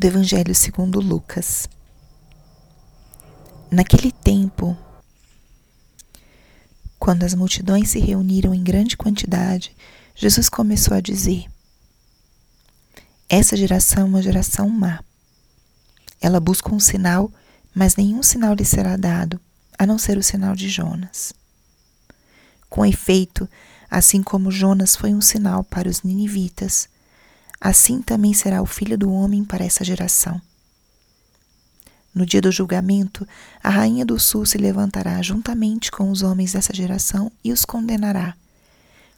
do Evangelho segundo Lucas. Naquele tempo, quando as multidões se reuniram em grande quantidade, Jesus começou a dizer: Essa geração é uma geração má. Ela busca um sinal, mas nenhum sinal lhe será dado, a não ser o sinal de Jonas. Com efeito, assim como Jonas foi um sinal para os ninivitas, assim também será o filho do homem para essa geração. No dia do julgamento, a rainha do sul se levantará juntamente com os homens dessa geração e os condenará,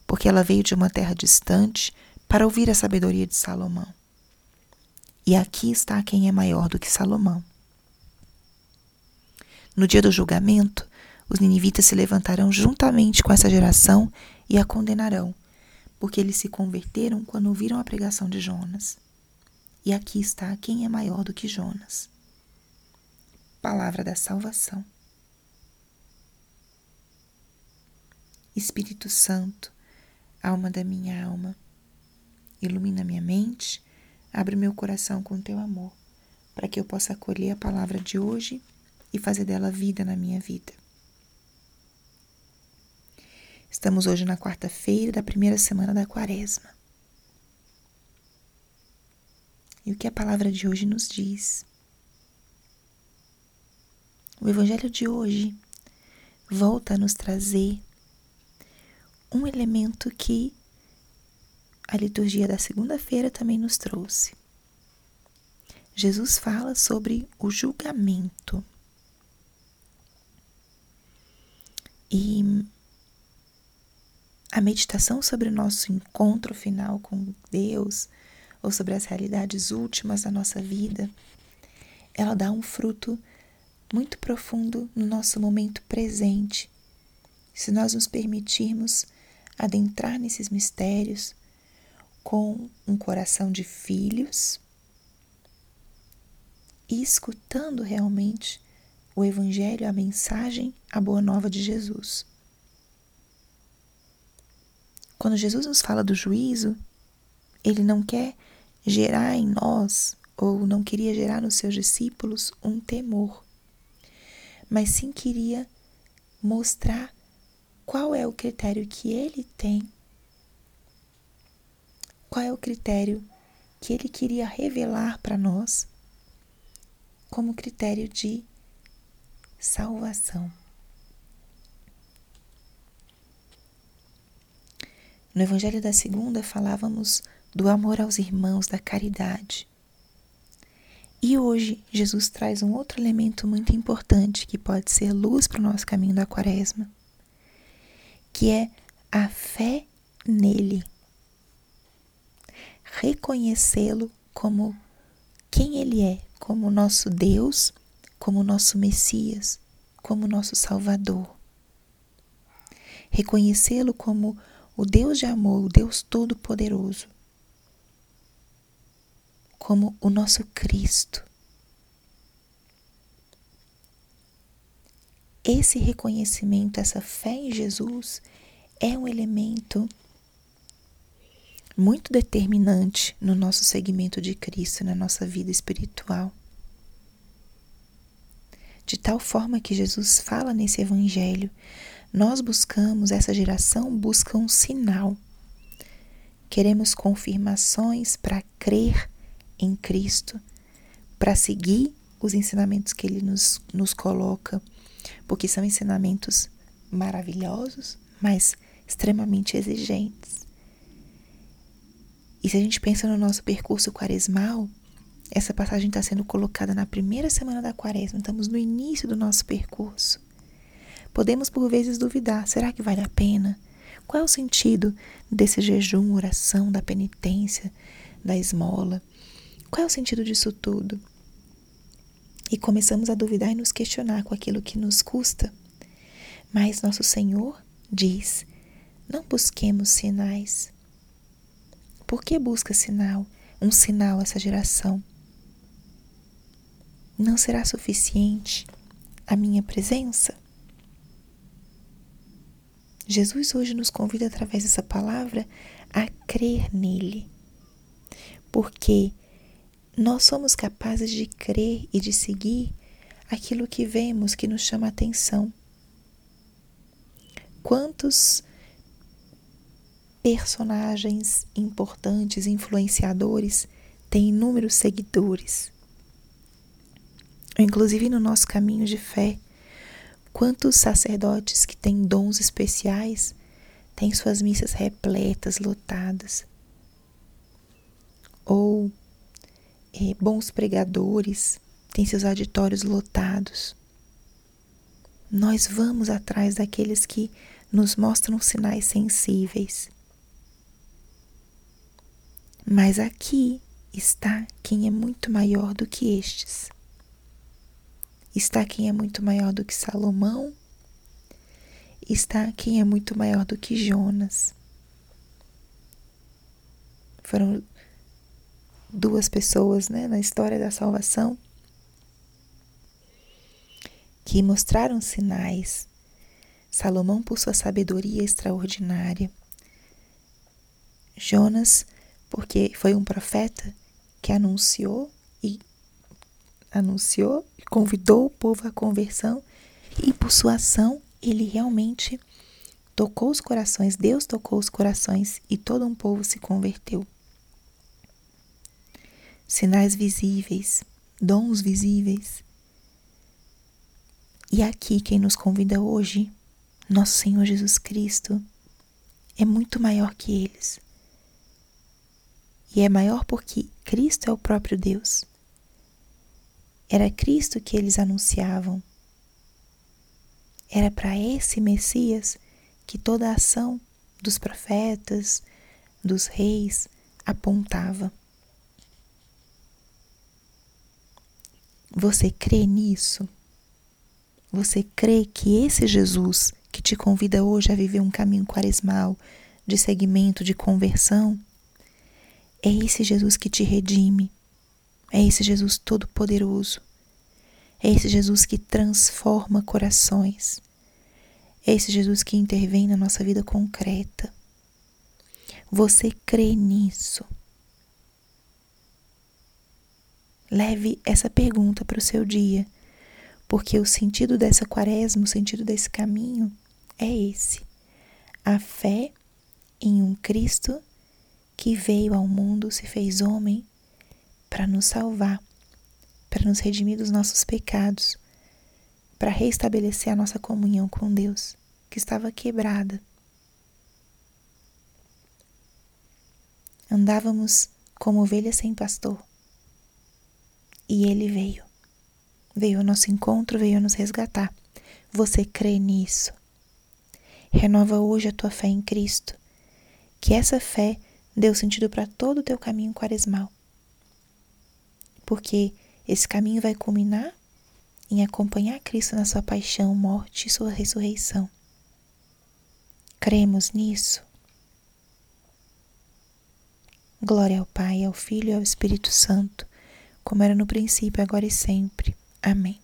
porque ela veio de uma terra distante para ouvir a sabedoria de Salomão. E aqui está quem é maior do que Salomão. No dia do julgamento, os ninivitas se levantarão juntamente com essa geração e a condenarão, porque eles se converteram quando ouviram a pregação de Jonas. E aqui está quem é maior do que Jonas. Palavra da salvação. Espírito Santo, alma da minha alma, ilumina minha mente, abre meu coração com teu amor, para que eu possa acolher a palavra de hoje e fazer dela vida na minha vida. Estamos hoje na quarta-feira da primeira semana da quaresma. E o que a palavra de hoje nos diz? O evangelho de hoje volta a nos trazer um elemento que a liturgia da segunda-feira também nos trouxe. Jesus fala sobre o julgamento. E a meditação sobre o nosso encontro final com Deus, ou sobre as realidades últimas da nossa vida, ela dá um fruto muito profundo no nosso momento presente. Se nós nos permitirmos adentrar nesses mistérios com um coração de filhos e escutando realmente o Evangelho, a mensagem, a boa nova de Jesus. Quando Jesus nos fala do juízo, ele não quer gerar em nós, ou não queria gerar nos seus discípulos, um temor, mas sim queria mostrar qual é o critério que ele tem, qual é o critério que ele queria revelar para nós como critério de salvação. No Evangelho da Segunda falávamos do amor aos irmãos, da caridade. E hoje Jesus traz um outro elemento muito importante que pode ser luz para o nosso caminho da quaresma, que é a fé nele. Reconhecê-lo como quem ele é, como nosso Deus, como nosso Messias, como nosso Salvador. Reconhecê-lo como o Deus de amor, o Deus Todo-Poderoso, como o nosso Cristo. Esse reconhecimento, essa fé em Jesus é um elemento muito determinante no nosso segmento de Cristo, na nossa vida espiritual. De tal forma que Jesus fala nesse evangelho nós buscamos, essa geração busca um sinal. Queremos confirmações para crer em Cristo, para seguir os ensinamentos que Ele nos, nos coloca, porque são ensinamentos maravilhosos, mas extremamente exigentes. E se a gente pensa no nosso percurso quaresmal, essa passagem está sendo colocada na primeira semana da quaresma, estamos no início do nosso percurso. Podemos por vezes duvidar: será que vale a pena? Qual é o sentido desse jejum, oração, da penitência, da esmola? Qual é o sentido disso tudo? E começamos a duvidar e nos questionar com aquilo que nos custa. Mas nosso Senhor diz: não busquemos sinais. Por que busca sinal? Um sinal essa geração? Não será suficiente a minha presença? Jesus hoje nos convida através dessa palavra a crer nele. Porque nós somos capazes de crer e de seguir aquilo que vemos que nos chama a atenção. Quantos personagens importantes, influenciadores, têm inúmeros seguidores? Inclusive no nosso caminho de fé, quantos sacerdotes que têm dons especiais têm suas missas repletas, lotadas? Ou é, bons pregadores têm seus auditórios lotados. Nós vamos atrás daqueles que nos mostram sinais sensíveis. Mas aqui está quem é muito maior do que estes. Está quem é muito maior do que Salomão. Está quem é muito maior do que Jonas. Foram duas pessoas né, na história da salvação que mostraram sinais. Salomão por sua sabedoria extraordinária. Jonas, porque foi um profeta que anunciou anunciou e convidou o povo à conversão e por sua ação ele realmente tocou os corações, Deus tocou os corações e todo um povo se converteu sinais visíveis, dons visíveis. E aqui quem nos convida hoje, nosso Senhor Jesus Cristo, é muito maior que eles. E é maior porque Cristo é o próprio Deus. Era Cristo que eles anunciavam. Era para esse Messias que toda a ação dos profetas, dos reis apontava. Você crê nisso? Você crê que esse Jesus que te convida hoje a viver um caminho quaresmal, de seguimento, de conversão, é esse Jesus que te redime, é esse Jesus todo-poderoso, é esse Jesus que transforma corações, é esse Jesus que intervém na nossa vida concreta. Você crê nisso? Leve essa pergunta para o seu dia, porque o sentido dessa quaresma, o sentido desse caminho é esse: a fé em um Cristo que veio ao mundo, se fez homem para nos salvar, para nos redimir dos nossos pecados, para restabelecer a nossa comunhão com Deus, que estava quebrada. Andávamos como ovelhas sem pastor e ele veio. Veio ao nosso encontro, veio nos resgatar. Você crê nisso? Renova hoje a tua fé em Cristo. Que essa fé dê sentido para todo o teu caminho quaresmal. Porque esse caminho vai culminar em acompanhar Cristo na sua paixão, morte e sua ressurreição. Cremos nisso? Glória ao Pai, ao Filho e ao Espírito Santo como era no princípio, agora e sempre. Amém.